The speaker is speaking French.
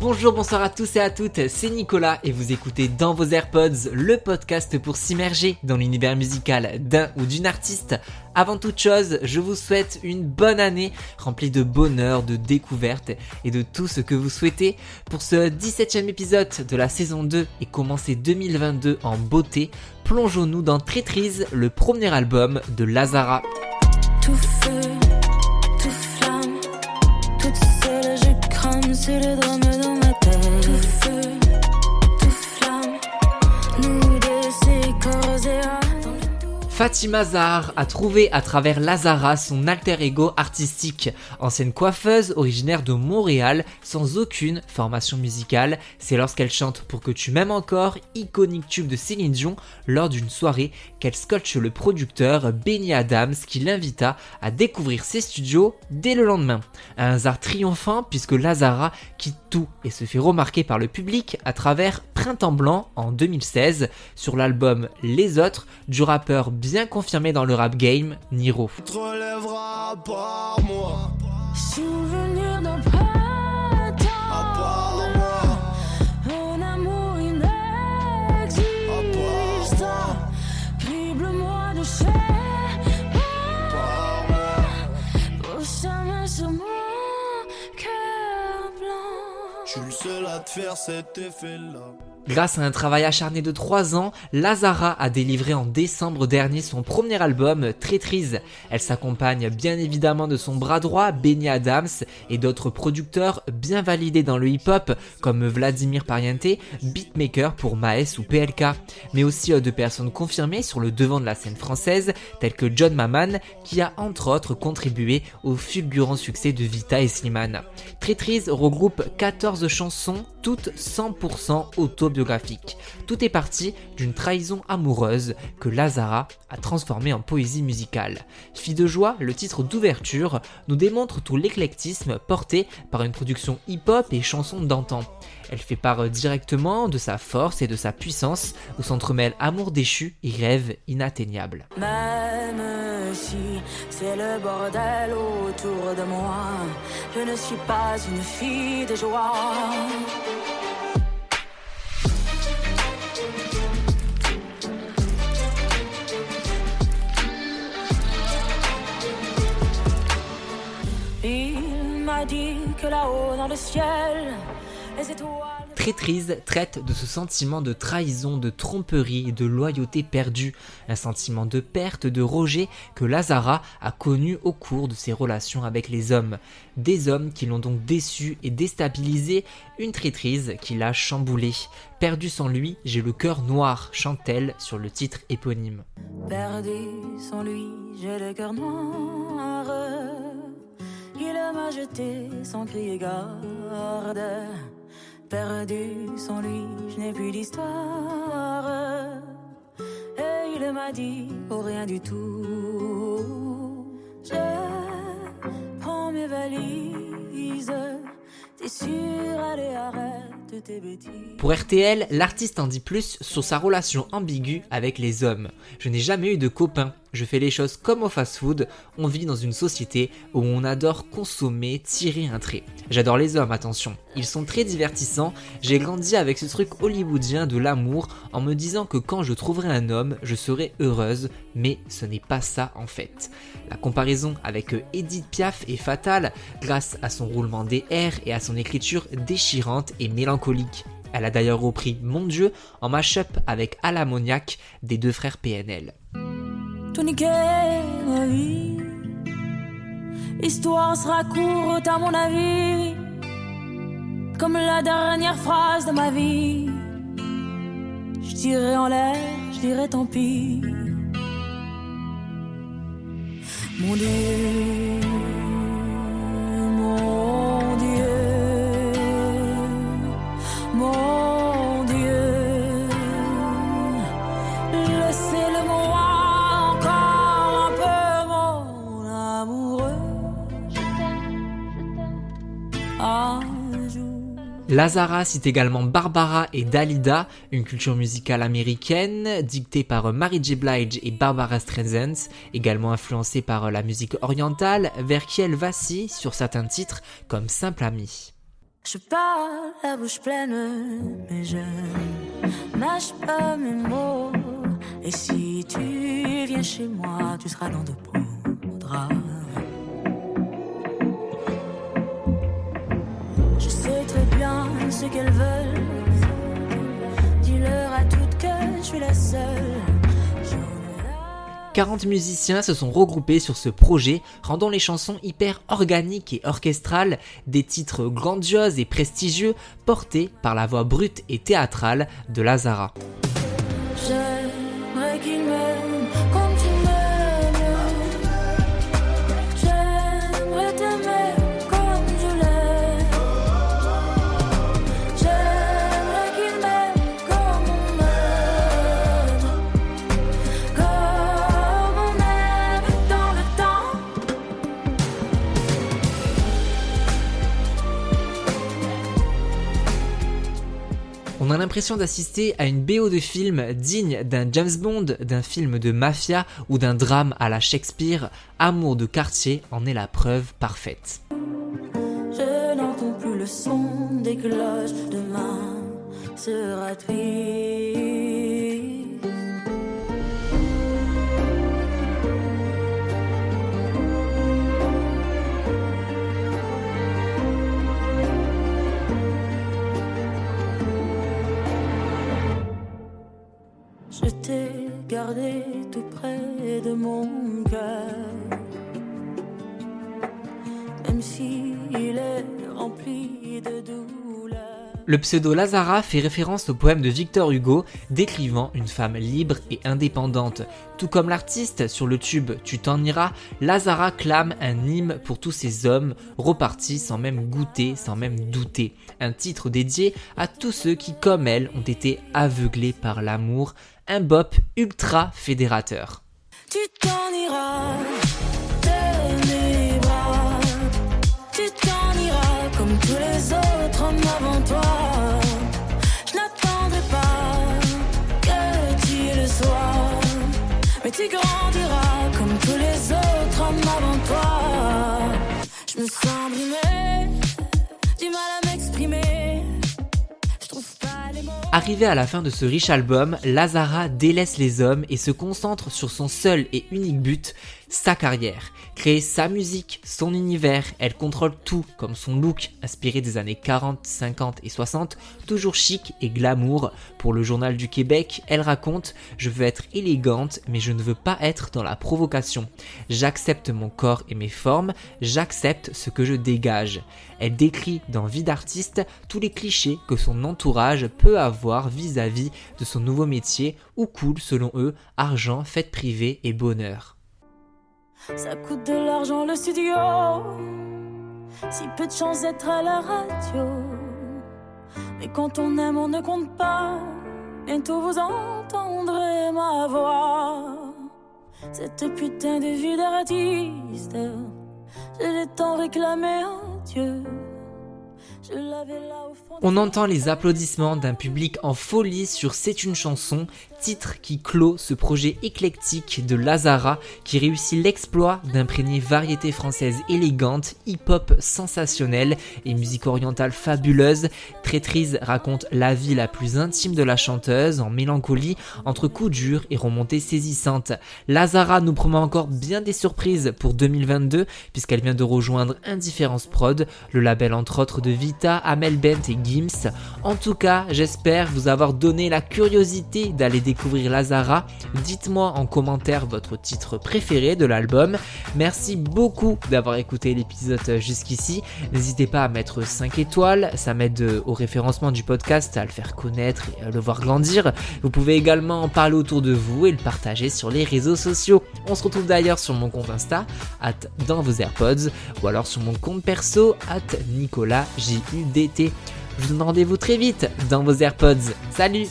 Bonjour, bonsoir à tous et à toutes, c'est Nicolas et vous écoutez dans vos AirPods le podcast pour s'immerger dans l'univers musical d'un ou d'une artiste. Avant toute chose, je vous souhaite une bonne année remplie de bonheur, de découvertes et de tout ce que vous souhaitez. Pour ce 17e épisode de la saison 2 et commencer 2022 en beauté, plongeons-nous dans Trétrise, le premier album de Lazara. Tout feu, tout flamme, toute seule je crame, c'est le Fatima Zahar a trouvé à travers Lazara son alter ego artistique. Ancienne coiffeuse originaire de Montréal, sans aucune formation musicale, c'est lorsqu'elle chante Pour que tu m'aimes encore, iconique tube de Céline Dion, lors d'une soirée qu'elle scotche le producteur Benny Adams qui l'invita à découvrir ses studios dès le lendemain. Un hasard triomphant puisque Lazara quitte tout et se fait remarquer par le public à travers Printemps Blanc en 2016 sur l'album Les Autres du rappeur bien confirmé dans le rap game Niro. moi, Grâce à un travail acharné de 3 ans, Lazara a délivré en décembre dernier son premier album, Traîtrise. Elle s'accompagne bien évidemment de son bras droit, Benny Adams, et d'autres producteurs bien validés dans le hip-hop, comme Vladimir Pariente, beatmaker pour Maes ou PLK, mais aussi euh, de personnes confirmées sur le devant de la scène française, telles que John Maman, qui a entre autres contribué au fulgurant succès de Vita et Slimane. Traîtrise regroupe 14 chansons, toutes 100% autobiographiques. Tout est parti d'une trahison amoureuse que Lazara a transformée en poésie musicale. Fille de joie, le titre d'ouverture nous démontre tout l'éclectisme porté par une production hip-hop et chansons d'antan. Elle fait part directement de sa force et de sa puissance où s'entremêlent amour déchu et rêve inatteignable. Même si c'est le bordel autour de moi, je ne suis pas une fille de joie. Il m'a dit que là-haut dans le ciel. Traîtrise traite de ce sentiment de trahison, de tromperie et de loyauté perdue, un sentiment de perte, de rejet que Lazara a connu au cours de ses relations avec les hommes. Des hommes qui l'ont donc déçu et déstabilisé, une traîtrise qui l'a chamboulé. Perdu sans lui, j'ai le cœur noir, chante-t-elle sur le titre éponyme. Perdu sans lui, j'ai le cœur noir. Il m'a jeté sans crier garde. Perdu sans lui, je n'ai plus d'histoire. Et il m'a dit, oh rien du tout. Je prends mes valises. T'es sûr, tes bêtises. Pour RTL, l'artiste en dit plus sur sa relation ambiguë avec les hommes. Je n'ai jamais eu de copain. Je fais les choses comme au fast-food. On vit dans une société où on adore consommer, tirer un trait. J'adore les hommes, attention. Ils sont très divertissants. J'ai grandi avec ce truc hollywoodien de l'amour en me disant que quand je trouverai un homme, je serai heureuse. Mais ce n'est pas ça en fait. La comparaison avec Edith Piaf est fatale grâce à son roulement des airs et à son écriture déchirante et mélancolique. Elle a d'ailleurs repris Mon Dieu en mash-up avec Alamoniac des deux frères PNL. Tout ma vie. L'histoire sera courte à mon avis, comme la dernière phrase de ma vie. Je tirerai en l'air, je dirai tant pis. Mon Dieu, Lazara cite également Barbara et Dalida, une culture musicale américaine dictée par Mary J. Blige et Barbara Streisand, également influencée par la musique orientale, vers qui elle vacille sur certains titres comme Simple Ami. Ce qu'elles veulent. Dis-leur à toutes que je suis la seule. J'en ai la- 40 musiciens se sont regroupés sur ce projet, rendant les chansons hyper organiques et orchestrales, des titres grandioses et prestigieux portés par la voix brute et théâtrale de Lazara. On a l'impression d'assister à une BO de film digne d'un James Bond, d'un film de mafia ou d'un drame à la Shakespeare. Amour de quartier en est la preuve parfaite. Je n'entends plus le son des cloches. Demain sera. Le pseudo Lazara fait référence au poème de Victor Hugo décrivant une femme libre et indépendante. Tout comme l'artiste sur le tube Tu t'en iras, Lazara clame un hymne pour tous ces hommes repartis sans même goûter, sans même douter. Un titre dédié à tous ceux qui, comme elle, ont été aveuglés par l'amour. Un bop ultra fédérateur. Tu t'en iras de mes. Tu t'en iras comme tous les autres hommes avant toi. Je n'attendrai pas que tu le sois. Mais tu grandiras comme tous les autres hommes avant toi. Je me sens brimée, Arrivé à la fin de ce riche album, Lazara délaisse les hommes et se concentre sur son seul et unique but, sa carrière. Créer sa musique, son univers, elle contrôle tout, comme son look, inspiré des années 40, 50 et 60, toujours chic et glamour. Pour le journal du Québec, elle raconte « Je veux être élégante, mais je ne veux pas être dans la provocation. J'accepte mon corps et mes formes, j'accepte ce que je dégage. » Elle décrit dans Vie d'artiste tous les clichés que son entourage peut avoir vis-à-vis de son nouveau métier où coule selon eux argent, fête privée et bonheur. Ça coûte de l'argent le studio. Si peu de chance d'être à la radio. Mais quand on aime, on ne compte pas. Bientôt vous entendrez ma voix. Cette putain de vie d'artiste, je l'ai tant réclamé à Dieu. On entend les applaudissements d'un public en folie sur C'est une chanson, titre qui clôt ce projet éclectique de Lazara qui réussit l'exploit d'imprégner variété française élégante, hip-hop sensationnel et musique orientale fabuleuse. Traîtrise raconte la vie la plus intime de la chanteuse en mélancolie entre coups durs et remontées saisissantes. Lazara nous promet encore bien des surprises pour 2022 puisqu'elle vient de rejoindre Indifférence Prod, le label entre autres de Amel Bent et Gims. En tout cas, j'espère vous avoir donné la curiosité d'aller découvrir Lazara. Dites-moi en commentaire votre titre préféré de l'album. Merci beaucoup d'avoir écouté l'épisode jusqu'ici. N'hésitez pas à mettre 5 étoiles, ça m'aide au référencement du podcast, à le faire connaître et à le voir grandir. Vous pouvez également en parler autour de vous et le partager sur les réseaux sociaux. On se retrouve d'ailleurs sur mon compte Insta, at dans vos AirPods, ou alors sur mon compte perso, at Nicolas JUDT. Je vous donne rendez-vous très vite dans vos AirPods. Salut